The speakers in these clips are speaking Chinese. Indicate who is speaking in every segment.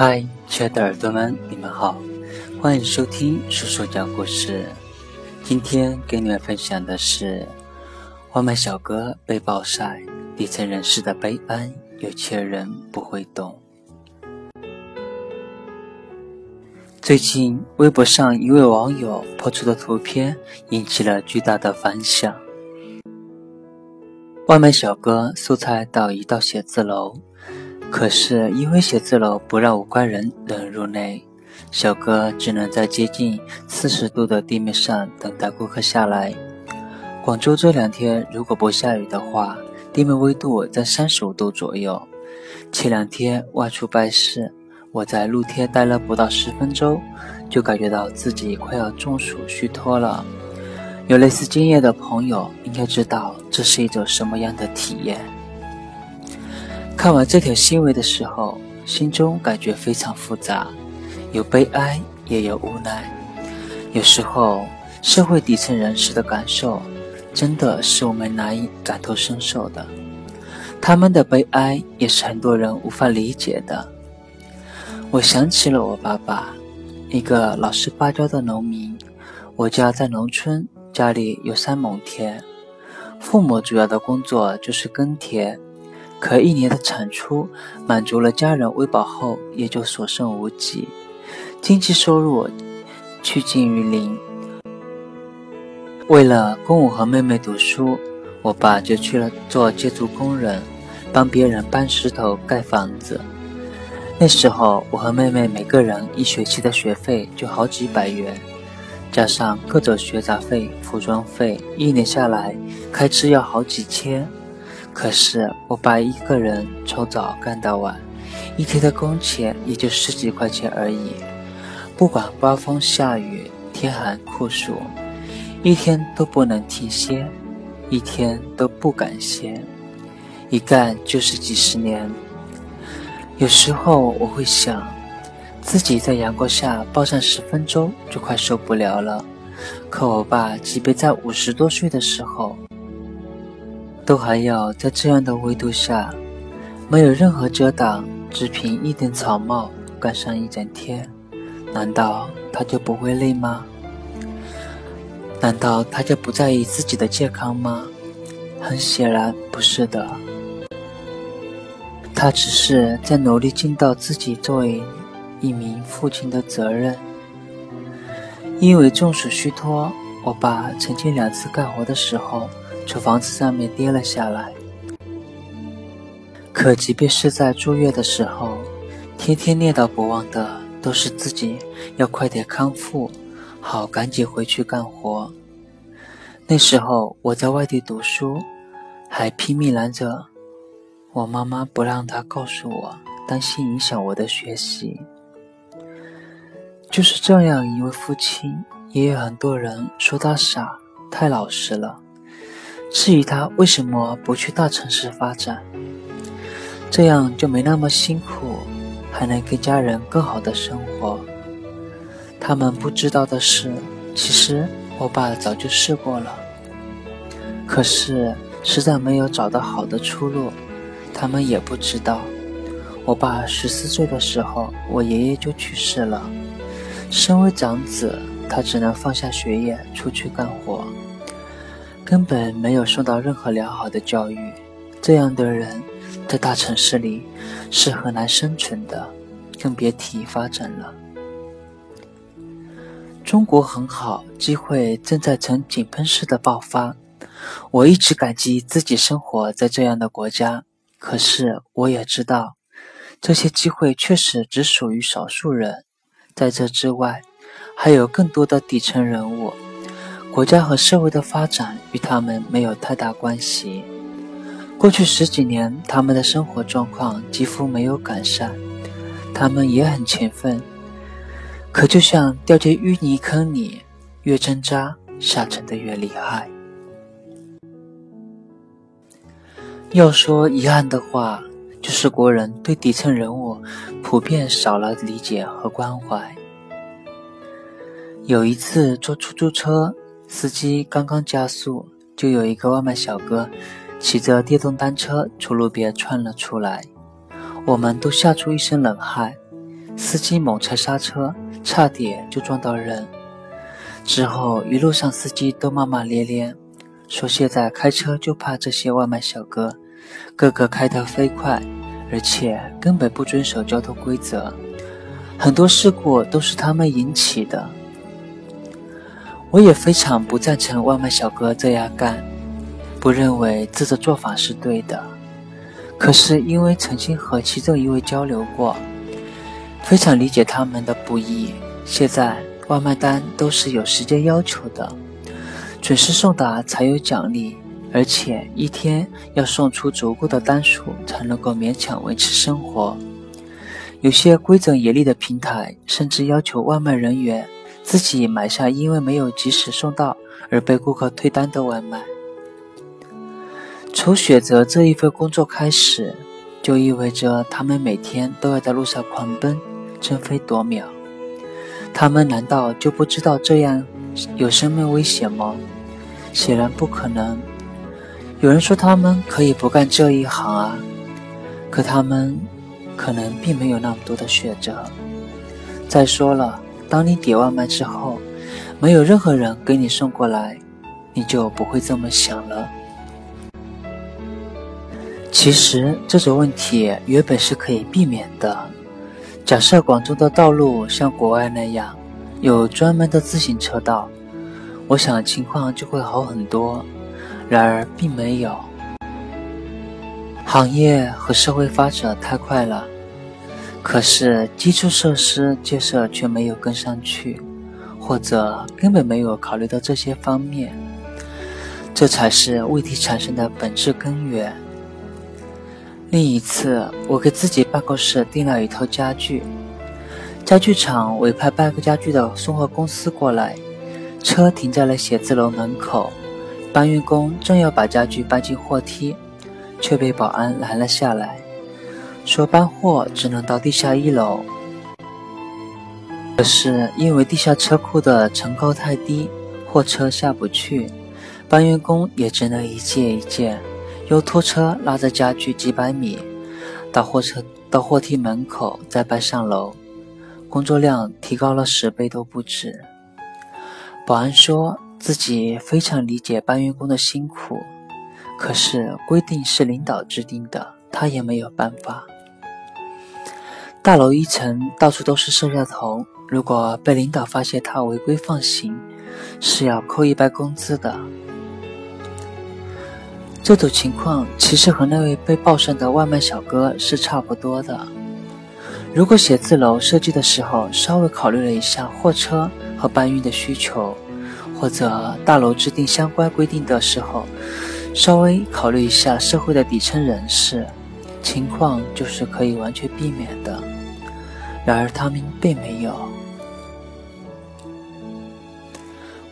Speaker 1: 嗨，亲爱的耳朵们，你们好，欢迎收听叔叔讲故事。今天给你们分享的是外卖小哥被暴晒，底层人士的悲哀，有钱人不会懂。最近，微博上一位网友抛出的图片引起了巨大的反响。外卖小哥送菜到一道写字楼，可是因为写字楼不让无关人等入内，小哥只能在接近四十度的地面上等待顾客下来。广州这两天如果不下雨的话，地面温度在三十五度左右。前两天外出办事。我在露天待了不到十分钟，就感觉到自己快要中暑虚脱了。有类似经验的朋友应该知道这是一种什么样的体验。看完这条新闻的时候，心中感觉非常复杂，有悲哀也有无奈。有时候，社会底层人士的感受真的是我们难以感同身受的，他们的悲哀也是很多人无法理解的。我想起了我爸爸，一个老实巴交的农民。我家在农村，家里有三亩田，父母主要的工作就是耕田。可一年的产出满足了家人喂饱后，也就所剩无几，经济收入趋近于零。为了供我和妹妹读书，我爸就去了做建筑工人，帮别人搬石头盖房子。那时候，我和妹妹每个人一学期的学费就好几百元，加上各种学杂费、服装费，一年下来开支要好几千。可是我爸一个人从早干到晚，一天的工钱也就十几块钱而已。不管刮风下雨、天寒酷暑，一天都不能停歇，一天都不敢歇，一干就是几十年。有时候我会想，自己在阳光下暴晒十分钟就快受不了了，可我爸即便在五十多岁的时候，都还要在这样的温度下，没有任何遮挡，只凭一顶草帽干上一整天，难道他就不会累吗？难道他就不在意自己的健康吗？很显然不是的。他只是在努力尽到自己作为一名父亲的责任。因为中暑虚脱，我爸曾经两次干活的时候从房子上面跌了下来。可即便是在住院的时候，天天念叨不忘的都是自己要快点康复，好赶紧回去干活。那时候我在外地读书，还拼命拦着。我妈妈不让他告诉我，担心影响我的学习。就是这样一位父亲，也有很多人说他傻，太老实了，质疑他为什么不去大城市发展，这样就没那么辛苦，还能给家人更好的生活。他们不知道的是，其实我爸早就试过了，可是实在没有找到好的出路。他们也不知道，我爸十四岁的时候，我爷爷就去世了。身为长子，他只能放下学业出去干活，根本没有受到任何良好的教育。这样的人，在大城市里是很难生存的，更别提发展了。中国很好，机会正在呈井喷式的爆发。我一直感激自己生活在这样的国家。可是我也知道，这些机会确实只属于少数人。在这之外，还有更多的底层人物，国家和社会的发展与他们没有太大关系。过去十几年，他们的生活状况几乎没有改善，他们也很勤奋，可就像掉进淤泥坑里，越挣扎，下沉的越厉害。要说遗憾的话，就是国人对底层人物普遍少了理解和关怀。有一次坐出租车，司机刚刚加速，就有一个外卖小哥骑着电动单车从路边窜了出来，我们都吓出一身冷汗。司机猛踩刹车，差点就撞到人。之后一路上司机都骂骂咧咧，说现在开车就怕这些外卖小哥，个个开得飞快，而且根本不遵守交通规则，很多事故都是他们引起的。我也非常不赞成外卖小哥这样干，不认为这种做法是对的。可是因为曾经和其中一位交流过，非常理解他们的不易。现在。外卖单都是有时间要求的，准时送达才有奖励，而且一天要送出足够的单数才能够勉强维持生活。有些规整严厉的平台甚至要求外卖人员自己买下因为没有及时送到而被顾客退单的外卖。从选择这一份工作开始，就意味着他们每天都要在路上狂奔，争分夺秒。他们难道就不知道这样有生命危险吗？显然不可能。有人说他们可以不干这一行啊，可他们可能并没有那么多的选择。再说了，当你点外卖之后，没有任何人给你送过来，你就不会这么想了。其实这种问题原本是可以避免的。假设广州的道路像国外那样有专门的自行车道，我想情况就会好很多。然而并没有，行业和社会发展太快了，可是基础设施建设却没有跟上去，或者根本没有考虑到这些方面，这才是问题产生的本质根源。另一次，我给自己办公室订了一套家具，家具厂委派搬家具的送货公司过来，车停在了写字楼门口，搬运工正要把家具搬进货梯，却被保安拦了下来，说搬货只能到地下一楼。可是因为地下车库的层高太低，货车下不去，搬运工也只能一件一件。用拖车拉着家具几百米，到货车到货梯门口，再搬上楼，工作量提高了十倍都不止。保安说自己非常理解搬运工的辛苦，可是规定是领导制定的，他也没有办法。大楼一层到处都是摄像头，如果被领导发现他违规放行，是要扣一半工资的。这种情况其实和那位被报上的外卖小哥是差不多的。如果写字楼设计的时候稍微考虑了一下货车和搬运的需求，或者大楼制定相关规定的时候稍微考虑一下社会的底层人士，情况就是可以完全避免的。然而他们并没有。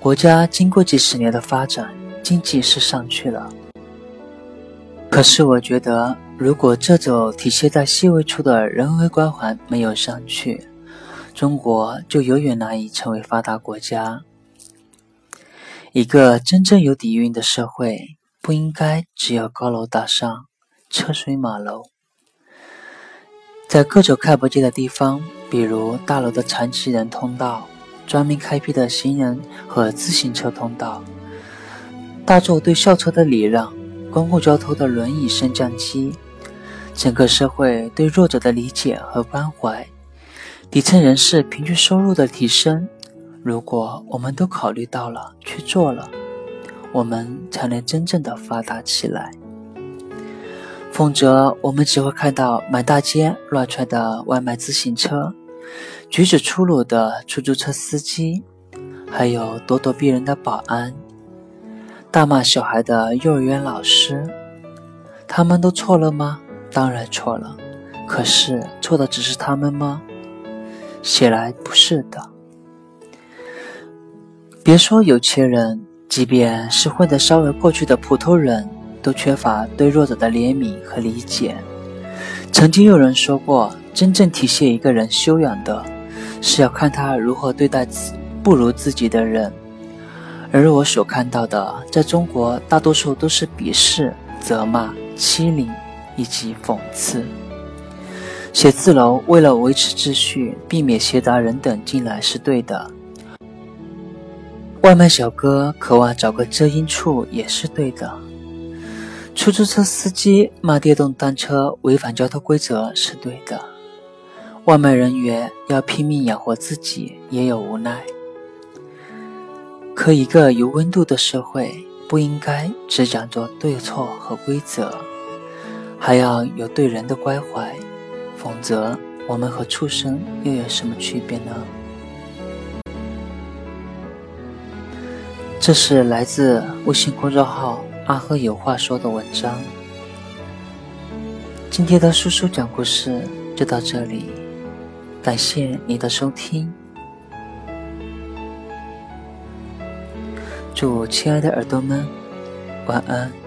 Speaker 1: 国家经过几十年的发展，经济是上去了。可是我觉得，如果这种体现在细微处的人文关怀没有上去，中国就永远难以成为发达国家。一个真正有底蕴的社会，不应该只有高楼大厦、车水马龙。在各种看不见的地方，比如大楼的残疾人通道、专门开辟的行人和自行车通道、大众对校车的礼让。公共交通的轮椅升降机，整个社会对弱者的理解和关怀，底层人士平均收入的提升，如果我们都考虑到了去做了，我们才能真正的发达起来。否则，我们只会看到满大街乱窜的外卖自行车，举止粗鲁的出租车司机，还有咄咄逼人的保安。大骂小孩的幼儿园老师，他们都错了吗？当然错了。可是错的只是他们吗？显然不是的。别说有钱人，即便是混得稍微过去的普通人，都缺乏对弱者的怜悯和理解。曾经有人说过，真正体现一个人修养的，是要看他如何对待不如自己的人。而我所看到的，在中国大多数都是鄙视、责骂、欺凌以及讽刺。写字楼为了维持秩序，避免闲杂人等进来是对的。外卖小哥渴望找个遮阴处也是对的。出租车司机骂电动单车违反交通规则是对的。外卖人员要拼命养活自己也有无奈。可一个有温度的社会不应该只讲究对错和规则，还要有对人的关怀。否则，我们和畜生又有什么区别呢？这是来自微信公众号“阿赫有话说”的文章。今天的叔叔讲故事就到这里，感谢你的收听。祝亲爱的耳朵们晚安。